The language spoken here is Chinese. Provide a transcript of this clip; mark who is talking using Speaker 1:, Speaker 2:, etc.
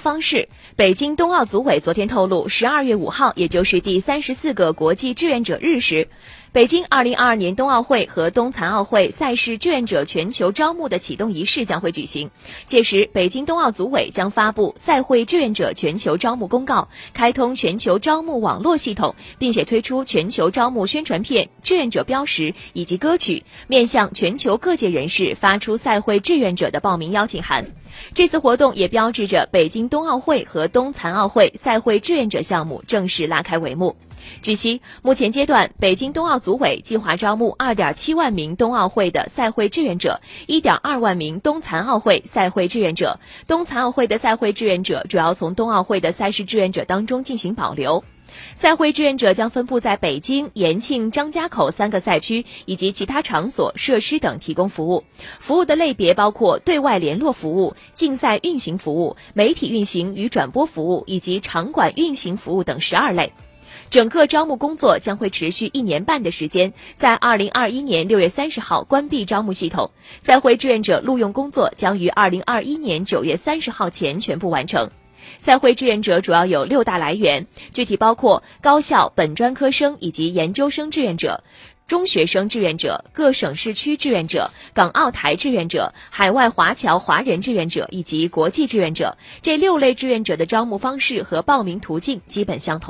Speaker 1: 方式，北京冬奥组委昨天透露，十二月五号，也就是第三十四个国际志愿者日时，北京二零二二年冬奥会和冬残奥会赛事志愿者全球招募的启动仪式将会举行。届时，北京冬奥组委将发布赛会志愿者全球招募公告，开通全球招募网络系统，并且推出全球招募宣传片、志愿者标识以及歌曲，面向全球各界人士发出赛会志愿者的报名邀请函。这次活动也标志着北京冬奥会和冬残奥会赛会志愿者项目正式拉开帷幕。据悉，目前阶段，北京冬奥组委计划招募2.7万名冬奥会的赛会志愿者，1.2万名冬残奥会赛会志愿者。冬残奥会的赛会志愿者主要从冬奥会的赛事志愿者当中进行保留。赛会志愿者将分布在北京、延庆、张家口三个赛区以及其他场所、设施等提供服务。服务的类别包括对外联络服务、竞赛运行服务、媒体运行与转播服务以及场馆运行服务等十二类。整个招募工作将会持续一年半的时间，在二零二一年六月三十号关闭招募系统。赛会志愿者录用工作将于二零二一年九月三十号前全部完成。赛会志愿者主要有六大来源，具体包括高校本专科生以及研究生志愿者、中学生志愿者、各省市区志愿者、港澳台志愿者、海外华侨华人志愿者以及国际志愿者。这六类志愿者的招募方式和报名途径基本相同。